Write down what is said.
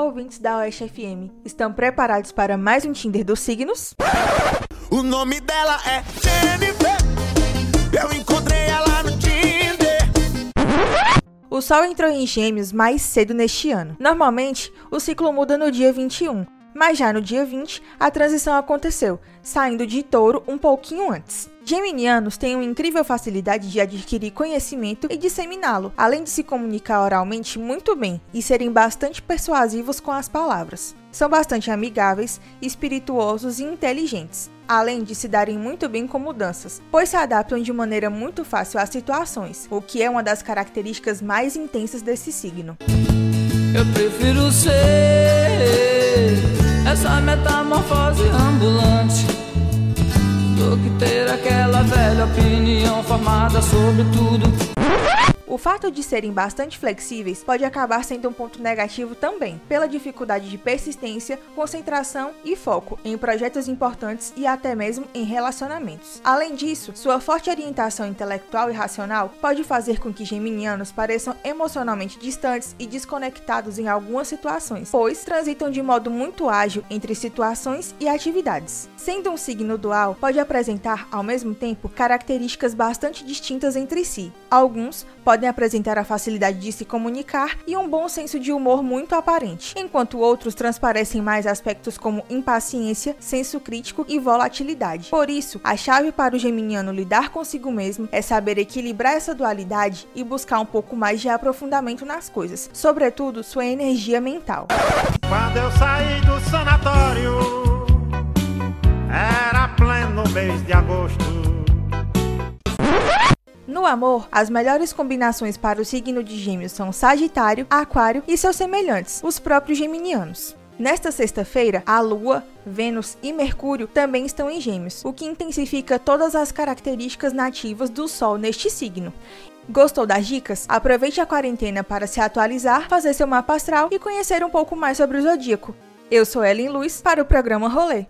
ouvintes da Oeste FM. Estão preparados para mais um Tinder dos signos? O nome dela é Jennifer. Eu encontrei ela no Tinder. O Sol entrou em Gêmeos mais cedo neste ano. Normalmente, o ciclo muda no dia 21, mas já no dia 20, a transição aconteceu, saindo de touro um pouquinho antes. Geminianos têm uma incrível facilidade de adquirir conhecimento e disseminá-lo, além de se comunicar oralmente muito bem e serem bastante persuasivos com as palavras. São bastante amigáveis, espirituosos e inteligentes, além de se darem muito bem com mudanças, pois se adaptam de maneira muito fácil às situações, o que é uma das características mais intensas desse signo. Eu prefiro ser essa metamorfose ambulante do que ter aquela velha opinião formada sobre tudo. O fato de serem bastante flexíveis pode acabar sendo um ponto negativo também, pela dificuldade de persistência, concentração e foco em projetos importantes e até mesmo em relacionamentos. Além disso, sua forte orientação intelectual e racional pode fazer com que geminianos pareçam emocionalmente distantes e desconectados em algumas situações, pois transitam de modo muito ágil entre situações e atividades. Sendo um signo dual, pode apresentar ao mesmo tempo características bastante distintas entre si. Alguns podem podem apresentar a facilidade de se comunicar e um bom senso de humor muito aparente, enquanto outros transparecem mais aspectos como impaciência, senso crítico e volatilidade. Por isso, a chave para o geminiano lidar consigo mesmo é saber equilibrar essa dualidade e buscar um pouco mais de aprofundamento nas coisas, sobretudo sua energia mental. Quando eu saí do sanatório, era pleno mês de agosto. No amor, as melhores combinações para o signo de Gêmeos são Sagitário, Aquário e seus semelhantes, os próprios geminianos. Nesta sexta-feira, a Lua, Vênus e Mercúrio também estão em Gêmeos, o que intensifica todas as características nativas do Sol neste signo. Gostou das dicas? Aproveite a quarentena para se atualizar, fazer seu mapa astral e conhecer um pouco mais sobre o zodíaco. Eu sou Ellen Luz para o programa Rolê.